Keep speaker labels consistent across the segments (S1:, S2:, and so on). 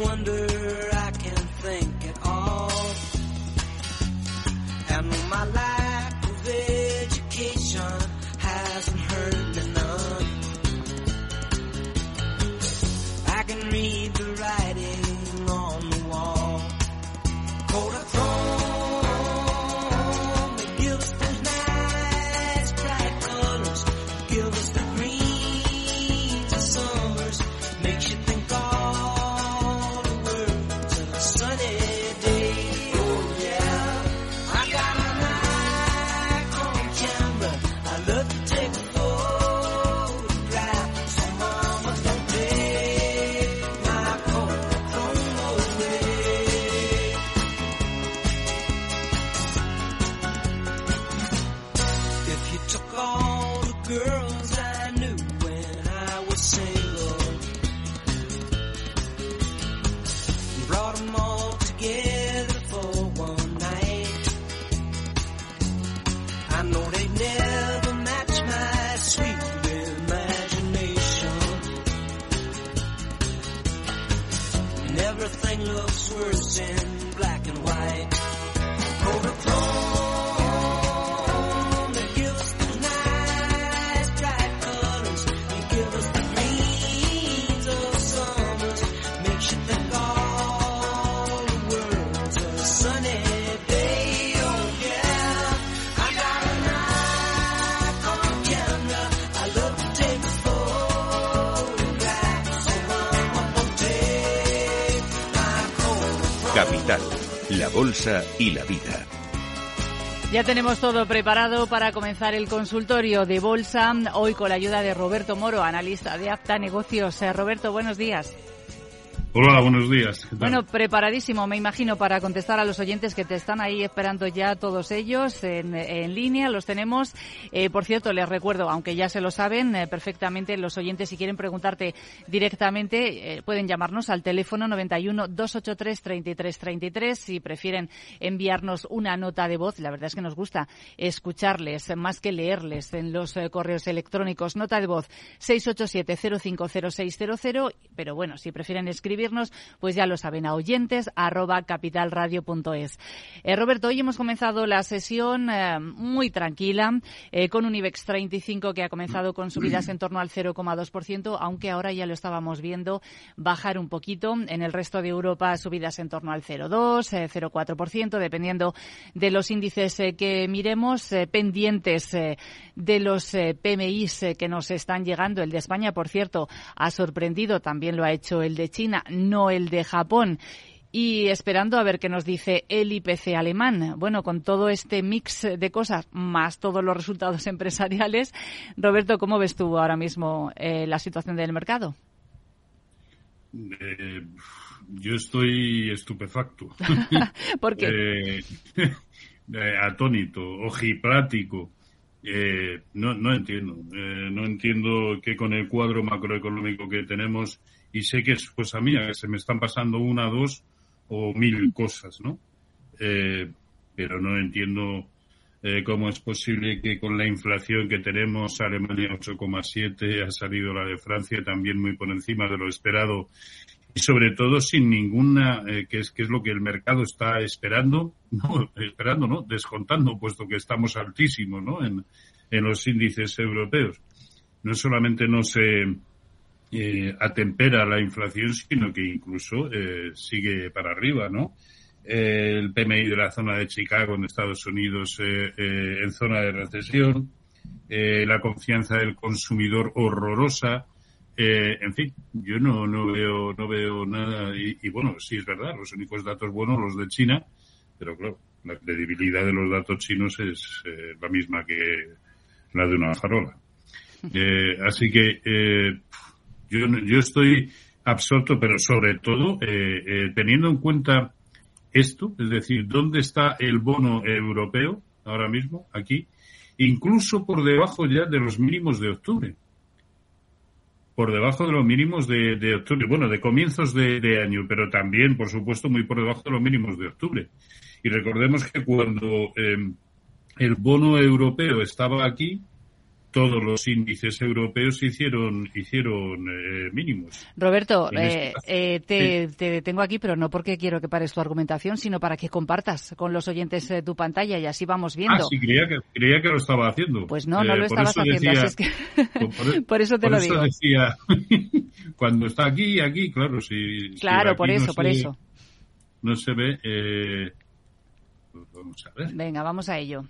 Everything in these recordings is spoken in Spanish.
S1: wonder.
S2: Bolsa y la Vida.
S3: Ya tenemos todo preparado para comenzar el consultorio de bolsa, hoy con la ayuda de Roberto Moro, analista de Apta Negocios. Eh, Roberto, buenos días.
S4: Hola, buenos días.
S3: Bueno, preparadísimo, me imagino, para contestar a los oyentes que te están ahí esperando ya todos ellos en, en línea. Los tenemos. Eh, por cierto, les recuerdo, aunque ya se lo saben eh, perfectamente, los oyentes, si quieren preguntarte directamente, eh, pueden llamarnos al teléfono 91 283 33 33. Si prefieren enviarnos una nota de voz, la verdad es que nos gusta escucharles más que leerles en los correos electrónicos. Nota de voz 687 050600. Pero bueno, si prefieren escribirnos, pues ya lo saben, a oyentes arroba capitalradio.es. Eh, Roberto, hoy hemos comenzado la sesión eh, muy tranquila, eh, con un IBEX 35 que ha comenzado con subidas en torno al 0,2%, aunque ahora ya lo estábamos viendo bajar un poquito. En el resto de Europa, subidas en torno al 0,2, eh, 0,4%, dependiendo de los índices eh, que miremos, eh, pendientes eh, de los eh, PMIs eh, que nos están llegando. El de España, por cierto, ha sorprendido, también lo ha hecho el de China, no el de Japón y esperando a ver qué nos dice el IPC alemán. Bueno, con todo este mix de cosas, más todos los resultados empresariales, Roberto, ¿cómo ves tú ahora mismo eh, la situación del mercado?
S4: Eh, yo estoy estupefacto.
S3: ¿Por qué?
S4: Eh, atónito, ojiplático. Eh, no, no entiendo. No entiendo que con el cuadro macroeconómico que tenemos, y sé que es cosa mía, que se me están pasando una, dos o mil cosas, ¿no? Eh, pero no entiendo eh, cómo es posible que con la inflación que tenemos, Alemania 8,7, ha salido la de Francia también muy por encima de lo esperado y sobre todo sin ninguna, eh, que es que es lo que el mercado está esperando, no, esperando, ¿no? Descontando, puesto que estamos altísimos, ¿no? En, en los índices europeos. No solamente no se eh, atempera la inflación, sino que incluso eh, sigue para arriba, ¿no? Eh, el PMI de la zona de Chicago en Estados Unidos eh, eh, en zona de recesión, eh, la confianza del consumidor horrorosa, eh, en fin, yo no, no veo no veo nada y, y, bueno, sí es verdad, los únicos datos buenos los de China, pero claro, la credibilidad de los datos chinos es eh, la misma que la de una farola. Eh, así que eh, yo, yo estoy absorto, pero sobre todo eh, eh, teniendo en cuenta esto, es decir, ¿dónde está el bono europeo ahora mismo aquí? Incluso por debajo ya de los mínimos de octubre. Por debajo de los mínimos de, octubre, bueno, de comienzos de, de, año, pero también, por supuesto, muy por debajo de los mínimos de octubre. Y recordemos que cuando eh, el bono europeo estaba aquí, todos los índices europeos hicieron hicieron eh, mínimos.
S3: Roberto,
S4: En
S3: eh,
S4: este
S3: eh, te, te detengo aquí, pero no porque quiero que pares tu argumentación, sino para que compartas con los oyentes eh, tu pantalla y así vamos viendo.
S4: Ah, sí, creía que, creía que lo estaba haciendo.
S3: Pues no, no
S4: Eh,
S3: lo estabas haciendo,
S4: decía-
S3: así es que
S4: por,
S3: por eso te
S4: por
S3: lo
S4: eso
S3: digo.
S4: decía, cuando está aquí, aquí, claro, si, si
S3: Claro,
S4: aquí
S3: por
S4: no
S3: eso, por
S4: se-
S3: eso.
S4: No se ve, eh, pues vamos a ver.
S3: Venga, vamos a ello.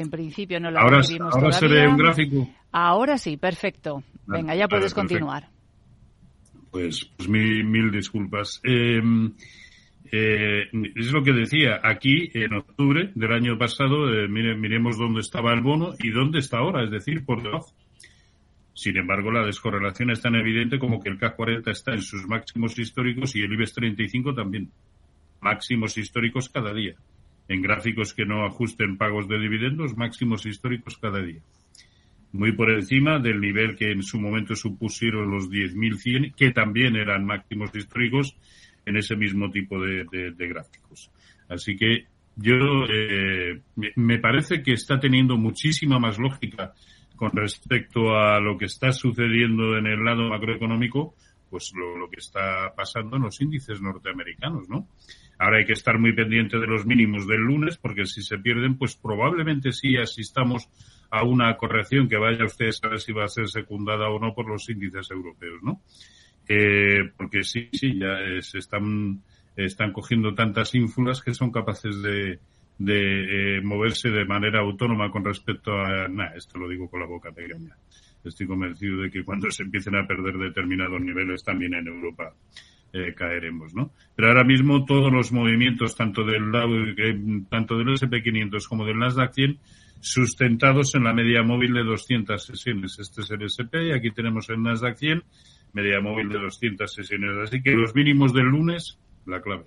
S3: En principio no lo
S4: Ahora,
S3: recibimos
S4: ahora
S3: todavía.
S4: ve un gráfico.
S3: Ahora sí, perfecto.
S4: Vale,
S3: Venga, ya puedes continuar.
S4: Pues, pues mil, mil disculpas. Eh, eh, es lo que decía, aquí en octubre del año pasado, eh, mire- miremos dónde estaba el bono y dónde está ahora, es decir, por debajo. Sin embargo, la descorrelación es tan evidente como que el CAC 40 está en sus máximos históricos y el IBEX 35 también. Máximos históricos cada día. En gráficos que no ajusten pagos de dividendos, máximos históricos cada día muy por encima del nivel que en su momento supusieron los 10.100, que también eran máximos históricos en ese mismo tipo de, gráficos. Así que yo eh, me parece que está teniendo muchísima más lógica con respecto a lo que está sucediendo en el lado macroeconómico, pues lo, que está pasando en los índices norteamericanos, ¿no? Ahora hay que estar muy pendiente de los mínimos del lunes, porque si se pierden, pues probablemente sí asistamos a una corrección que vaya usted a saber si va a ser secundada o no por los índices europeos, ¿no? Eh, porque sí, sí, ya se están, están cogiendo tantas ínfulas que son capaces de, de eh, moverse de manera autónoma con respecto a, nada, esto lo digo con la boca pequeña. Estoy convencido de que cuando se empiecen a perder determinados niveles también en Europa eh, caeremos, ¿no? Pero ahora mismo todos los movimientos, tanto del eh, tanto del S&P 500 como del Nasdaq 100, sustentados en la media móvil de 200 sesiones. Este es el S&P y aquí tenemos el Nasdaq 100, media móvil de 200 sesiones. Así que los mínimos del lunes, la clave.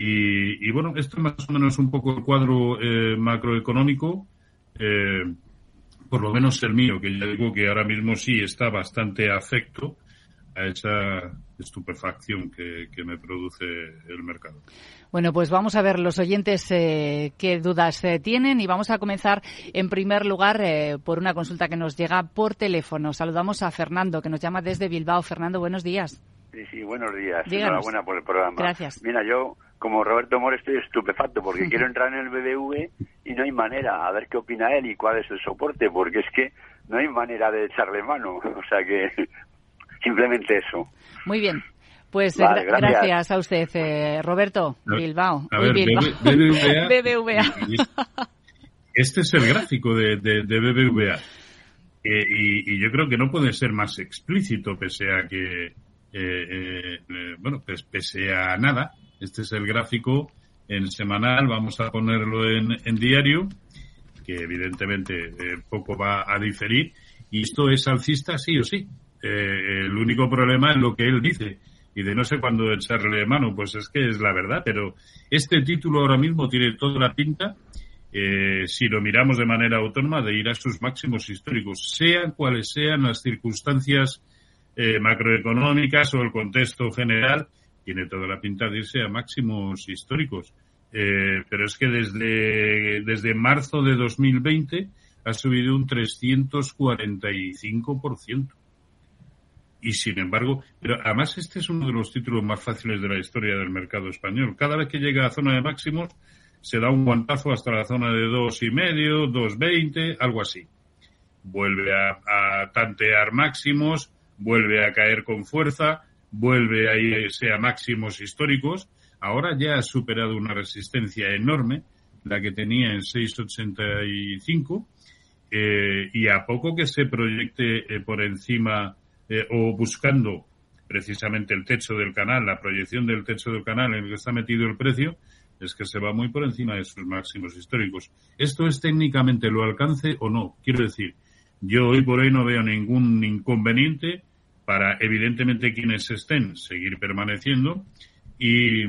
S4: Y, bueno, esto es más o menos un poco el cuadro eh, macroeconómico, eh, por lo menos el mío, que ya digo que ahora mismo sí está bastante afecto a esa estupefacción que, que me produce el mercado.
S3: Bueno, pues vamos a ver los oyentes eh, qué dudas eh, tienen y vamos a comenzar en primer lugar eh, por una consulta que nos llega por teléfono. Saludamos a Fernando que nos llama desde Bilbao. Fernando, buenos días.
S5: Sí, sí, buenos días.
S3: Díganos.
S5: Enhorabuena por el programa.
S3: Gracias.
S5: Mira, yo, como Roberto Moro, estoy estupefacto porque quiero entrar en el BBV y no hay manera. A ver qué opina él y cuál es el soporte, porque es que no hay manera de echarle mano. O sea que simplemente eso.
S3: Muy bien. Pues
S5: Vale,
S3: gra-
S5: gracias.
S3: gracias a usted, eh, Roberto.
S4: A-
S3: Bilbao.
S4: A ver,
S3: Bilbao.
S4: BB- BBVA. Este es el gráfico de, de, de BBVA. Eh, y, y yo creo que no puede ser más explícito, pese a que, eh, eh, eh, bueno, pues pese a nada. Este es el gráfico en semanal, vamos a ponerlo en, en diario, que evidentemente eh, poco va a diferir. Y esto es alcista sí o sí. Eh, el único problema es lo que él dice. Y de no sé cuándo echarle mano, pues es que es la verdad. Pero este título ahora mismo tiene toda la pinta, eh, si lo miramos de manera autónoma, de ir a sus máximos históricos, sean cuales sean las circunstancias macroeconómicas o el contexto general, tiene toda la pinta de irse a máximos históricos. Eh, pero es que desde, desde marzo de 2020 ha subido un 345%. Y sin embargo, pero además este es uno de los títulos más fáciles de la historia del mercado español. Cada vez que llega a zona de máximos, se da un guantazo hasta la zona de dos y medio, dos veinte, algo así. Vuelve a tantear máximos, vuelve a caer con fuerza, vuelve a irse a máximos históricos. Ahora ya ha superado una resistencia enorme, la que tenía en 6,85, eh, y a poco que se proyecte eh, por encima eh, o buscando precisamente el techo del canal, la proyección del techo del canal en el que está metido el precio, es que se va muy por encima de sus máximos históricos. ¿Esto es técnicamente lo alcance o no? Quiero decir, yo hoy por hoy no veo ningún inconveniente para, evidentemente, quienes estén, seguir permaneciendo y,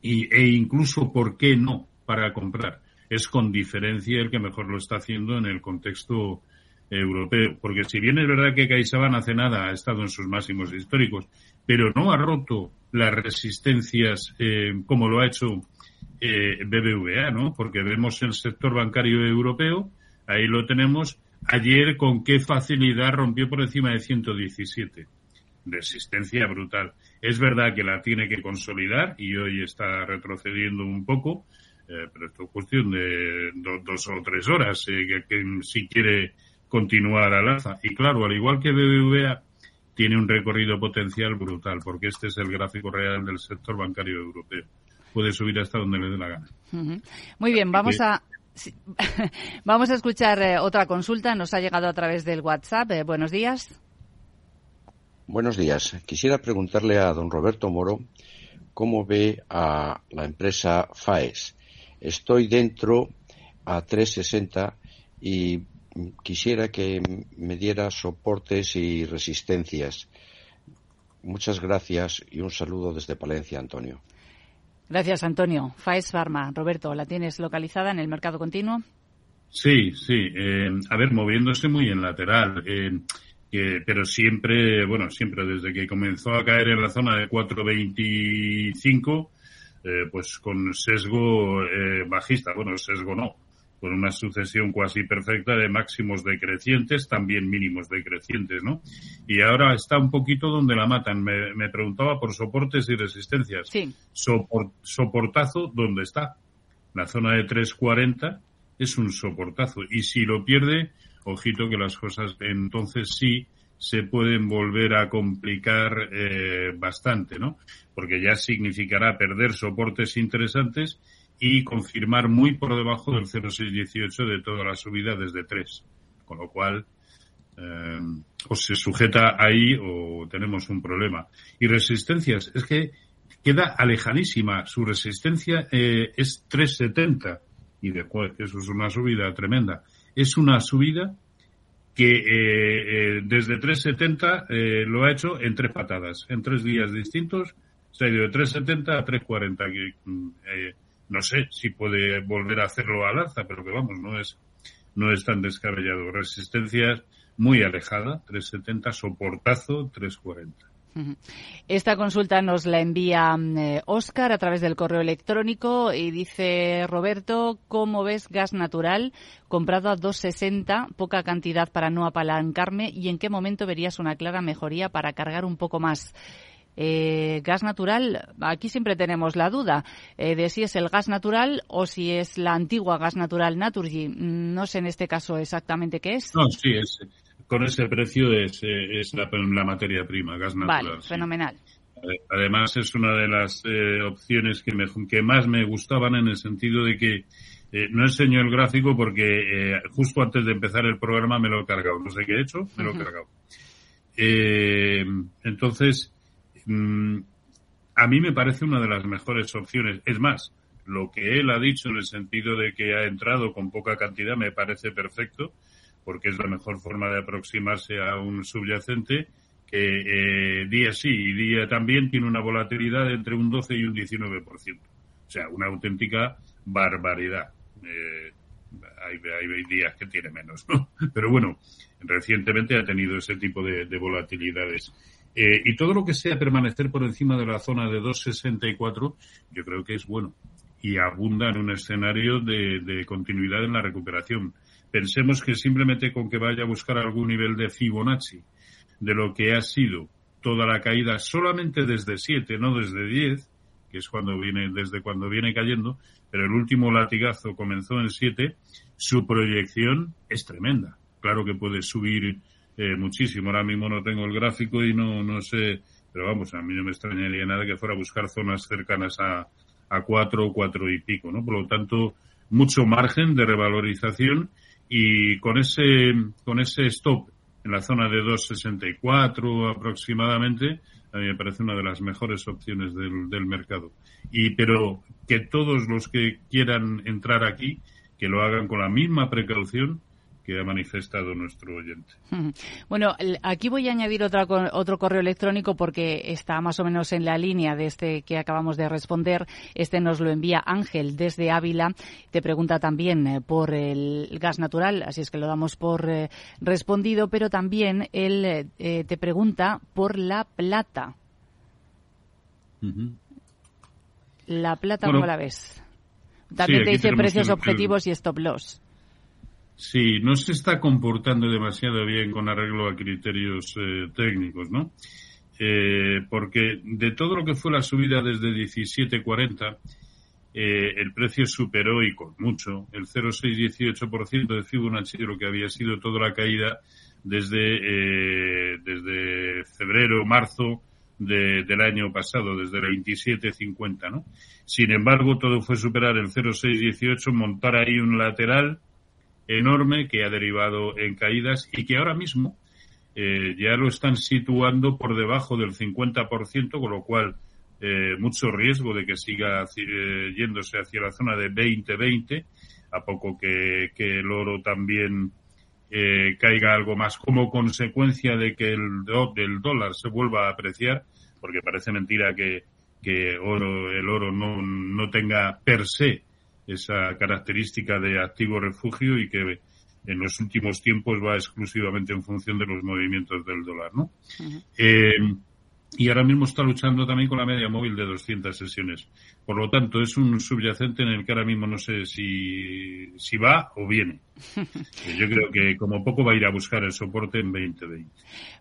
S4: y, e incluso, ¿por qué no?, para comprar. Es con diferencia el que mejor lo está haciendo en el contexto europeo. Porque si bien es verdad que CaixaBank hace nada ha estado en sus máximos históricos, pero no ha roto las resistencias eh, como lo ha hecho eh, BBVA, ¿no? Porque vemos el sector bancario europeo Ahí lo tenemos. Ayer, con qué facilidad rompió por encima de 117. Resistencia brutal. Es verdad que la tiene que consolidar y hoy está retrocediendo un poco, eh, pero esto es cuestión de do- dos o tres horas eh, que, que si quiere continuar al alza. Y claro, al igual que BBVA, tiene un recorrido potencial brutal, porque este es el gráfico real del sector bancario europeo. Puede subir hasta donde le dé la gana.
S3: Muy bien, vamos
S4: que-
S3: a vamos a escuchar eh, otra consulta. Nos ha llegado a través del WhatsApp. Eh, buenos días.
S6: Buenos días. Quisiera preguntarle a don Roberto Moro cómo ve a la empresa FAES. Estoy dentro a 360 y quisiera que me diera soportes y resistencias. Muchas gracias y un saludo desde Palencia, Antonio.
S3: Gracias, Antonio. Faes Pharma. Roberto, ¿la tienes localizada en el mercado continuo?
S4: Sí, sí. eh, a ver, moviéndose muy en lateral. eh, que- pero siempre, bueno, siempre desde que comenzó a caer en la zona de 4.25, eh, pues con sesgo eh, bajista. Bueno, sesgo no. Con una sucesión cuasi perfecta de máximos decrecientes, también mínimos decrecientes, ¿no? Y ahora está un poquito donde la matan. Me, me preguntaba por soportes y resistencias.
S3: Sí.
S4: Sopor- soportazo, ¿dónde está? La zona de 340 es un soportazo. Y si lo pierde, ojito que las cosas entonces sí se pueden volver a complicar eh, bastante, ¿no? Porque ya significará perder soportes interesantes y confirmar muy por debajo del 0,618 de toda la subida desde 3. Con lo cual, o se sujeta ahí o tenemos un problema. Y resistencias, es que queda alejanísima. Su resistencia eh, es 370 y de joder, que eso es una subida tremenda. Es una subida que eh, eh, desde 370 eh, lo ha hecho en tres patadas, en tres días distintos. Se ha ido de 370 a 340. No sé si puede volver a hacerlo al alza, pero que vamos, no es, no es tan descabellado. Resistencias muy alejada, 370, soportazo, 340.
S3: Ujú. Esta consulta nos la envía eh, Oscar a través del correo electrónico y dice Roberto, ¿cómo ves gas natural comprado a 2,60, poca cantidad para no apalancarme y en qué momento verías una clara mejoría para cargar un poco más? Eh, gas natural, aquí siempre tenemos la duda eh, de si es el gas natural o si es la antigua gas natural Naturgy. Mm, No sé en este caso exactamente qué es.
S4: No, sí, es, con ese precio es, eh, es la, la materia prima, gas natural.
S3: vale,
S4: sí.
S3: fenomenal.
S4: Ade- Además es una de las eh, opciones que, me, que más me gustaban en el sentido de que eh, no enseño el gráfico porque eh, justo antes de empezar el programa me lo he cargado. No sé qué he hecho, me lo he cargado. Eh, entonces, mm, a mí me parece una de las mejores opciones. Es más, lo que él ha dicho en el sentido de que ha entrado con poca cantidad me parece perfecto, porque es la mejor forma de aproximarse a un subyacente que eh, día sí y día también tiene una volatilidad entre un 12 y un 19%. O sea, una auténtica barbaridad. Eh, hay, hay días que tiene menos, ¿no? Pero bueno, recientemente ha tenido ese tipo de volatilidades. Eh, y todo lo que sea permanecer por encima de la zona de 2,64, yo creo que es bueno. Y abunda en un escenario de, de continuidad en la recuperación. Pensemos que simplemente con que vaya a buscar algún nivel de Fibonacci de lo que ha sido toda la caída solamente desde 7, no desde 10, que es cuando viene, desde cuando viene cayendo, pero el último latigazo comenzó en 7, su proyección es tremenda. Claro que puede subir eh, muchísimo. Ahora mismo no tengo el gráfico y no, no sé, pero vamos, a mí no me extrañaría nada que fuera a buscar zonas cercanas a, a 4 o 4 y pico, ¿no? Por lo tanto, mucho margen de revalorización y con ese, con ese stop en la zona de 2,64 aproximadamente, a mí me parece una de las mejores opciones del, del mercado. Y, pero que todos los que quieran entrar aquí, que lo hagan con la misma precaución que ha manifestado nuestro oyente.
S3: Bueno, aquí voy a añadir otra, otro correo electrónico porque está más o menos en la línea de este que acabamos de responder. Este nos lo envía Ángel desde Ávila. Te pregunta también eh, por el gas natural, así es que lo damos por eh, respondido, pero también él eh, te pregunta por la plata. La plata,
S4: Bueno,
S3: ¿cómo la ves? También te dice precios
S4: el- el-
S3: objetivos y stop loss.
S4: Sí, no se está comportando demasiado bien con arreglo a criterios eh, técnicos, ¿no? Eh, porque de todo lo que fue la subida desde 17.40, eh, el precio superó y con mucho el 0,618% de Fibonacci de lo que había sido toda la caída desde, eh, desde febrero, marzo de- del año pasado, desde el 27.50, ¿no? Sin embargo, todo fue superar el 0,618, montar ahí un lateral enorme que ha derivado en caídas y que ahora mismo eh, ya lo están situando por debajo del 50%, con lo cual eh, mucho riesgo de que siga eh, yéndose hacia la zona de 20-20, a poco que, que el oro también caiga algo más como consecuencia de que el, dólar se vuelva a apreciar, porque parece mentira que, que oro, el oro no, no tenga per se esa característica de activo refugio y que en los últimos tiempos va exclusivamente en función de los movimientos del dólar, ¿no? Eh, y ahora mismo está luchando también con la media móvil de 200 sesiones. Por lo tanto, es un subyacente en el que ahora mismo no sé si, si va o viene. Yo creo que como poco va a ir a buscar el soporte en 2020.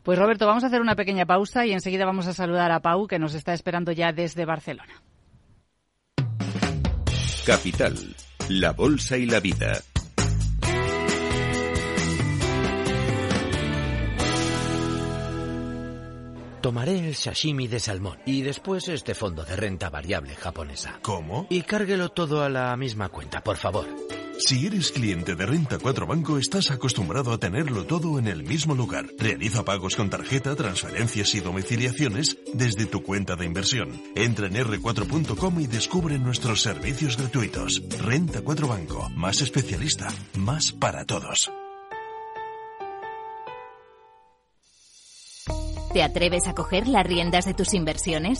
S3: Pues Roberto, vamos a hacer una pequeña pausa y enseguida vamos a saludar a Pau, que nos está esperando ya desde Barcelona.
S2: Capital, la bolsa y la vida.
S7: Tomaré el sashimi de salmón y después este fondo de renta variable japonesa.
S8: ¿Cómo?
S7: Y cárguelo todo a la misma cuenta, por favor.
S8: Si eres cliente de Renta 4 Banco, estás acostumbrado a tenerlo todo en el mismo lugar. Realiza pagos con tarjeta, transferencias y domiciliaciones desde tu cuenta de inversión. Entra en r4.com y descubre nuestros servicios gratuitos. Renta 4 Banco, más especialista, más para todos.
S9: ¿Te atreves a coger las riendas de tus inversiones?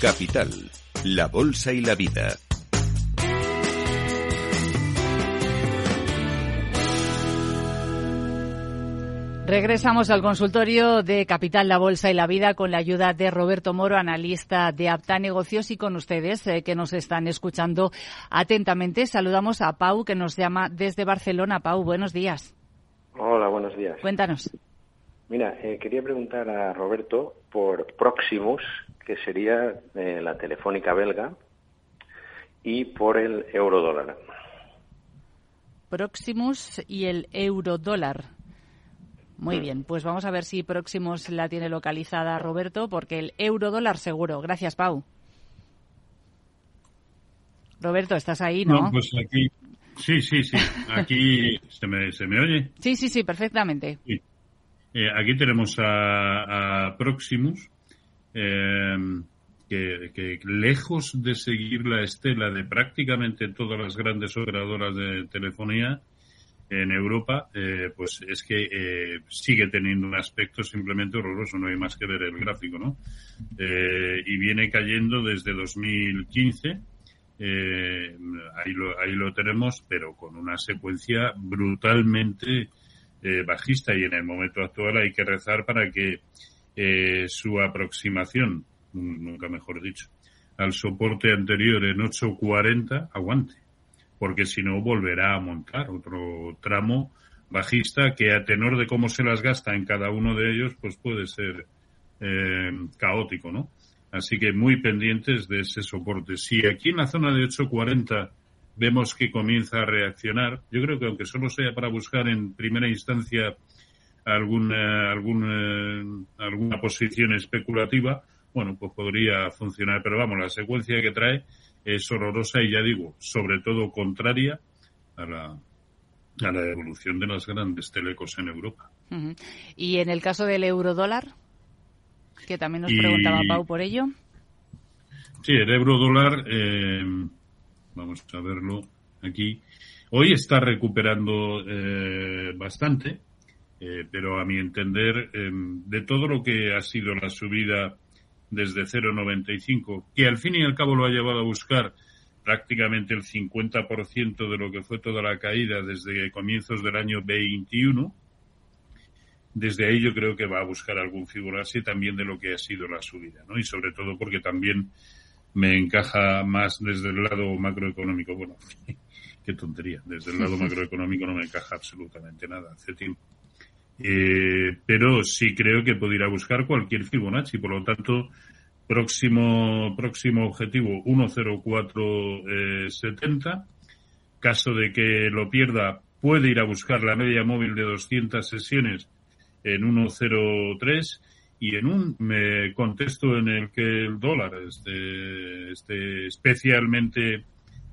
S2: Capital, la bolsa y la vida.
S3: Regresamos al consultorio de Capital, la Bolsa y la Vida con la ayuda de Roberto Moro, analista de Apta Negocios y con ustedes eh, que nos están escuchando atentamente. Saludamos a Pau que nos llama desde Barcelona. Pau, buenos días.
S10: Hola, buenos días.
S3: Cuéntanos.
S10: Mira, eh, quería preguntar a Roberto por Proximus, que sería eh, la telefónica belga, y por el eurodólar.
S3: Proximus y el eurodólar. Muy bien, pues vamos a ver si Proximus la tiene localizada Roberto, porque el eurodólar seguro. Gracias, Pau. Roberto, ¿estás ahí, no?
S4: pues aquí, sí, sí, sí. Aquí se me, se me oye.
S3: Sí, sí, sí, perfectamente.
S4: Sí. Eh, aquí tenemos a, a Proximus, eh, que, lejos de seguir la estela de prácticamente todas las grandes operadoras de telefonía en Europa, eh, pues es que eh, sigue teniendo un aspecto simplemente horroroso, no hay más que ver el gráfico, ¿no? Eh, y viene cayendo desde 2015. Eh, ahí, lo, ahí lo tenemos, pero con una secuencia brutalmente eh, bajista y en el momento actual hay que rezar para que eh, su aproximación, nunca mejor dicho, al soporte anterior en 8.40 aguante, porque si no volverá a montar otro tramo bajista que a tenor de cómo se las gasta en cada uno de ellos, pues puede ser eh, caótico, ¿no? Así que muy pendientes de ese soporte. Si aquí en la zona de 8.40 vemos que comienza a reaccionar, yo creo que aunque solo sea para buscar en primera instancia alguna, alguna, alguna posición especulativa, bueno, pues podría funcionar. Pero vamos, la secuencia que trae es horrorosa y ya digo, sobre todo contraria a la, a la evolución de las grandes telecos en Europa.
S3: Uh -huh. Y en el caso del eurodólar, que también nos
S4: Y-
S3: preguntaba Pau por ello.
S4: Sí, el euro dólar, eh, Vamos a verlo aquí. Hoy está recuperando eh, bastante, eh, pero a mi entender, em, de todo lo que ha sido la subida desde 0,95, que al fin y al cabo lo ha llevado a buscar prácticamente el 50% de lo que fue toda la caída desde comienzos del año 21. Desde ahí yo creo que va a buscar algún Fibonacci también de lo que ha sido la subida, ¿no? Y sobre todo porque también me encaja más desde el lado macroeconómico. Bueno, qué tontería. Desde el lado macroeconómico no me encaja absolutamente nada hace tiempo. Eh, pero sí creo que puede ir a buscar cualquier Fibonacci. Por lo tanto, próximo, próximo objetivo 10470. Caso de que lo pierda, puede ir a buscar la media móvil de 200 sesiones en 103 y en un me contexto en el que el dólar esté, esté especialmente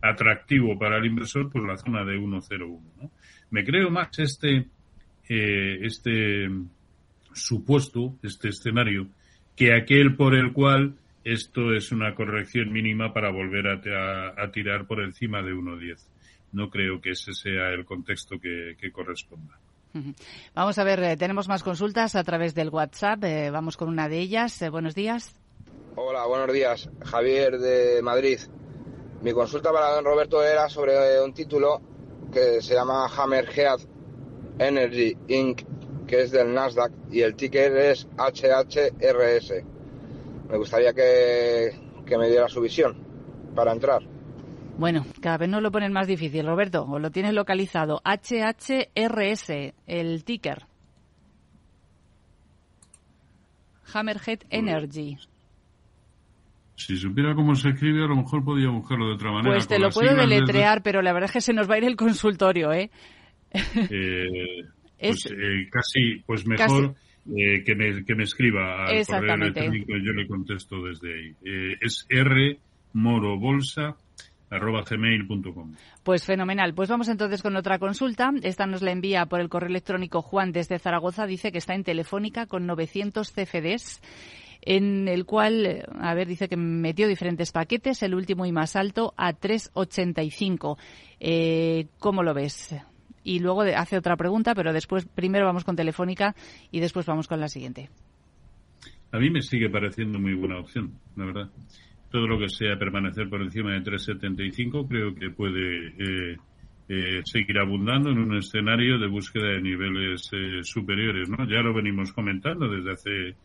S4: atractivo para el inversor, pues la zona de 101. ¿no? Me creo más este, eh, este supuesto, este escenario, que aquel por el cual esto es una corrección mínima para volver a, a, a tirar por encima de 1,10. No creo que ese sea el contexto que, que corresponda.
S3: Vamos a ver, eh, tenemos más consultas a través del WhatsApp. Eh, vamos con una de ellas. Eh, buenos días.
S11: Hola, buenos días. Javier de Madrid. Mi consulta para don Roberto era sobre un título que se llama Hammerhead Energy Inc., que es del Nasdaq, y el ticker es HHRS. Me gustaría que, que me diera su visión para entrar.
S3: Bueno, cada vez nos lo ponen más difícil, Roberto. O lo tienes localizado. HHRS, el ticker. Hammerhead Energy.
S4: Si supiera cómo se escribe, a lo mejor podía buscarlo de otra manera.
S3: Pues te lo puedo deletrear, pero la verdad es que se nos va a ir el consultorio, ¿eh?
S4: eh pues es... eh, casi, pues mejor casi... Eh, que, me, que me escriba al correo electrónico y yo le contesto desde ahí. Es R Moro Bolsa arroba gmail.com.
S3: Pues fenomenal. Pues vamos entonces con otra consulta. Esta nos la envía por el correo electrónico Juan desde Zaragoza. Dice que está en Telefónica con 900 CFDs en el cual, a ver, dice que metió diferentes paquetes, el último y más alto a 3,85. Eh, ¿Cómo lo ves? Y luego hace otra pregunta, pero después, primero vamos con Telefónica y después vamos con la siguiente.
S4: A mí me sigue pareciendo muy buena opción, la verdad todo lo que sea permanecer por encima de 3,75 creo que puede eh, eh, seguir abundando en un escenario de búsqueda de niveles eh, superiores, ¿no? Ya lo venimos comentando desde hace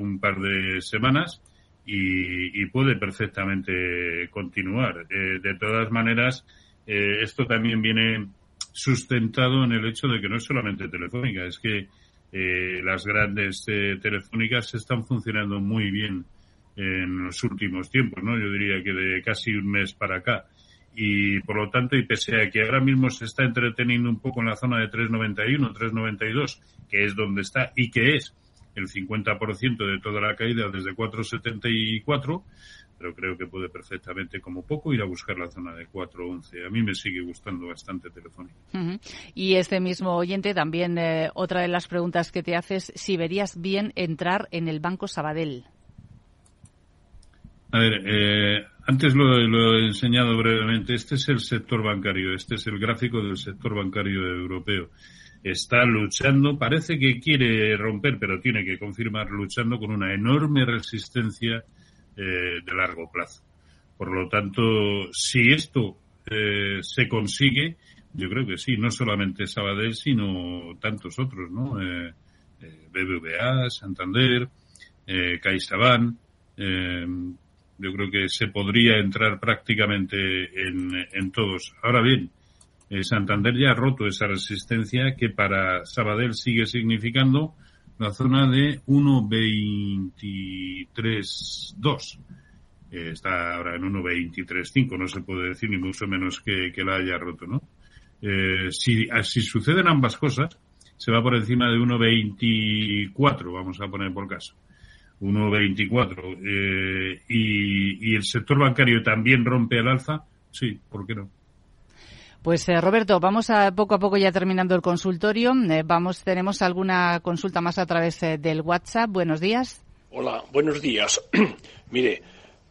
S4: un par de semanas y, y puede perfectamente continuar. de todas maneras, esto también viene sustentado en el hecho de que no es solamente telefónica, es que las grandes telefónicas están funcionando muy bien en los últimos tiempos, ¿no? Yo diría que de casi un mes para acá. Y por lo tanto, y pese a que ahora mismo se está entreteniendo un poco en la zona de 391, 392, que es donde está y que es el 50% de toda la caída desde 474, pero creo que puede perfectamente, como poco, ir a buscar la zona de 411. A mí me sigue gustando bastante Telefónica.
S3: Uh -huh. Y este mismo oyente también, eh, otra de las preguntas que te haces, si verías bien entrar en el Banco Sabadell.
S4: A ver, eh, antes lo, lo, he enseñado brevemente. Este es el sector bancario, este es el gráfico del sector bancario europeo. Está luchando, parece que quiere romper, pero tiene que confirmar, luchando con una enorme resistencia eh, de largo plazo. Por lo tanto, si esto eh, se consigue, yo creo que sí, no solamente Sabadell, sino tantos otros, ¿no? Eh, BBVA, Santander, eh, CaixaBank, eh, yo creo que se podría entrar prácticamente en, en todos. Ahora bien, eh, Santander ya ha roto esa resistencia que para Sabadell sigue significando la zona de 1.23.2. Eh, está ahora en 1.23.5, no se puede decir ni mucho menos que, la haya roto, ¿no? Eh, si, si suceden ambas cosas, se va por encima de 1.24, vamos a poner por caso. 1,24 eh, y, y, el sector bancario también rompe al alza, sí, ¿por qué no?
S3: Pues eh, Roberto, vamos a poco a poco ya terminando el consultorio. Eh, vamos, tenemos alguna consulta más a través eh, del WhatsApp. Buenos días.
S12: Hola, buenos días. Mire,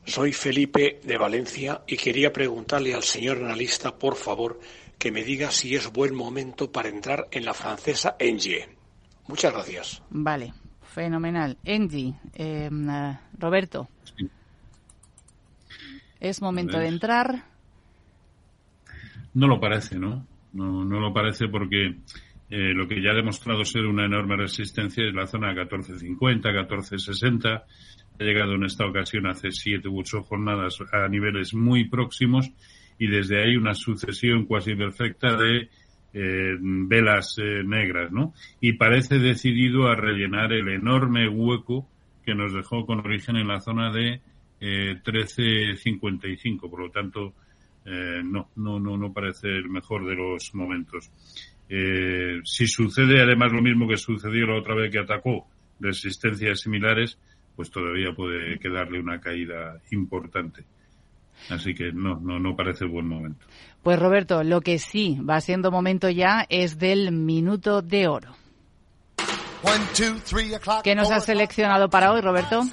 S12: Soy Felipe de Valencia y quería preguntarle al señor analista, por favor, que me diga si es buen momento para entrar en la francesa Engie. Muchas gracias.
S3: Vale, fenomenal. Engie, eh, Roberto. Es momento de entrar.
S4: No lo parece, ¿no? No, no lo parece porque eh, lo que ya ha demostrado ser una enorme resistencia es la zona 1450, 1460. Ha llegado en esta ocasión hace siete u ocho jornadas a niveles muy próximos y desde ahí una sucesión cuasi perfecta de eh, velas eh, negras, ¿no? Y parece decidido a rellenar el enorme hueco que nos dejó con origen en la zona de eh, 13.55. Por lo tanto, eh, no, no, no, no parece el mejor de los momentos. Eh, si sucede además lo mismo que sucedió la otra vez que atacó, resistencias similares, pues todavía puede quedarle una caída importante. Así que no, no, no parece buen momento.
S3: Pues Roberto, lo que sí va siendo momento ya es del minuto de oro. ¿Qué nos has seleccionado para hoy, Roberto?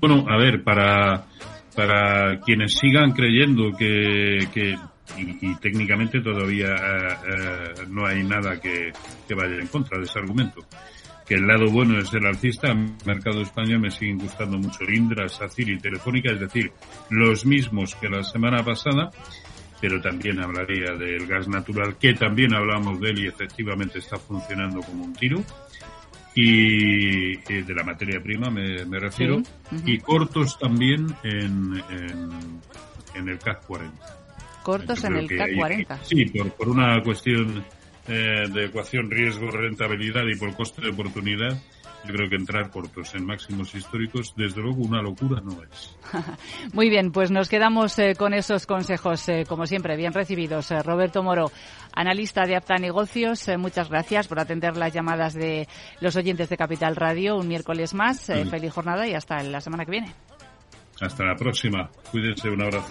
S4: Bueno, a ver, para, para quienes sigan creyendo que, que y, técnicamente todavía eh, no hay nada que, que vaya en contra de ese argumento, que el lado bueno es el alcista, mercado español me siguen gustando mucho. Indra, SACIR y Telefónica, es decir, los mismos que la semana pasada, pero también hablaría del gas natural, que también hablamos de él y efectivamente está funcionando como un tiro y eh, de la materia prima me, me refiero,
S3: Sí,
S4: y cortos también en, en, en el CAC 40.
S3: Cortos
S4: Yo
S3: en el
S4: hay-
S3: K40.
S4: Sí, por, por una cuestión eh, de ecuación riesgo-rentabilidad y por coste de oportunidad, yo creo que entrar cortos en máximos históricos, desde luego una locura no es.
S3: Muy bien, pues nos quedamos eh, con esos consejos, eh, como siempre, bien recibidos. Eh, Roberto Moro, analista de Apta Negocios, eh, muchas gracias por atender las llamadas de los oyentes de Capital Radio un miércoles más. Eh,
S4: Sí.
S3: Feliz jornada y hasta la semana que viene.
S4: Hasta la próxima. Cuídense, un abrazo.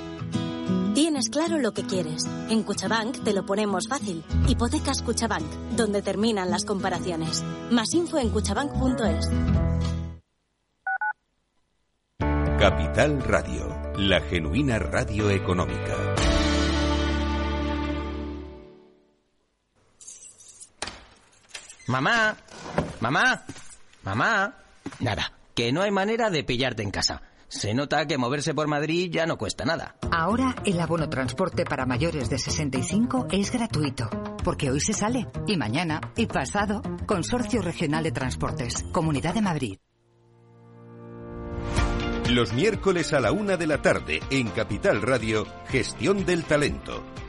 S13: Tienes claro lo que quieres. En Cuchabank te lo ponemos fácil. Hipotecas Cuchabank, donde terminan las comparaciones. Más info en cuchabank.es.
S2: Capital Radio, la genuina radio económica.
S7: Mamá, mamá, mamá. Nada, que no hay manera de pillarte en casa. Se nota que moverse por Madrid ya no cuesta nada.
S14: Ahora el abono transporte para mayores de 65 es gratuito, porque hoy se sale, y mañana, y pasado. Consorcio Regional de Transportes, Comunidad de Madrid.
S2: Los miércoles a la una de la tarde en Capital Radio, Gestión del Talento.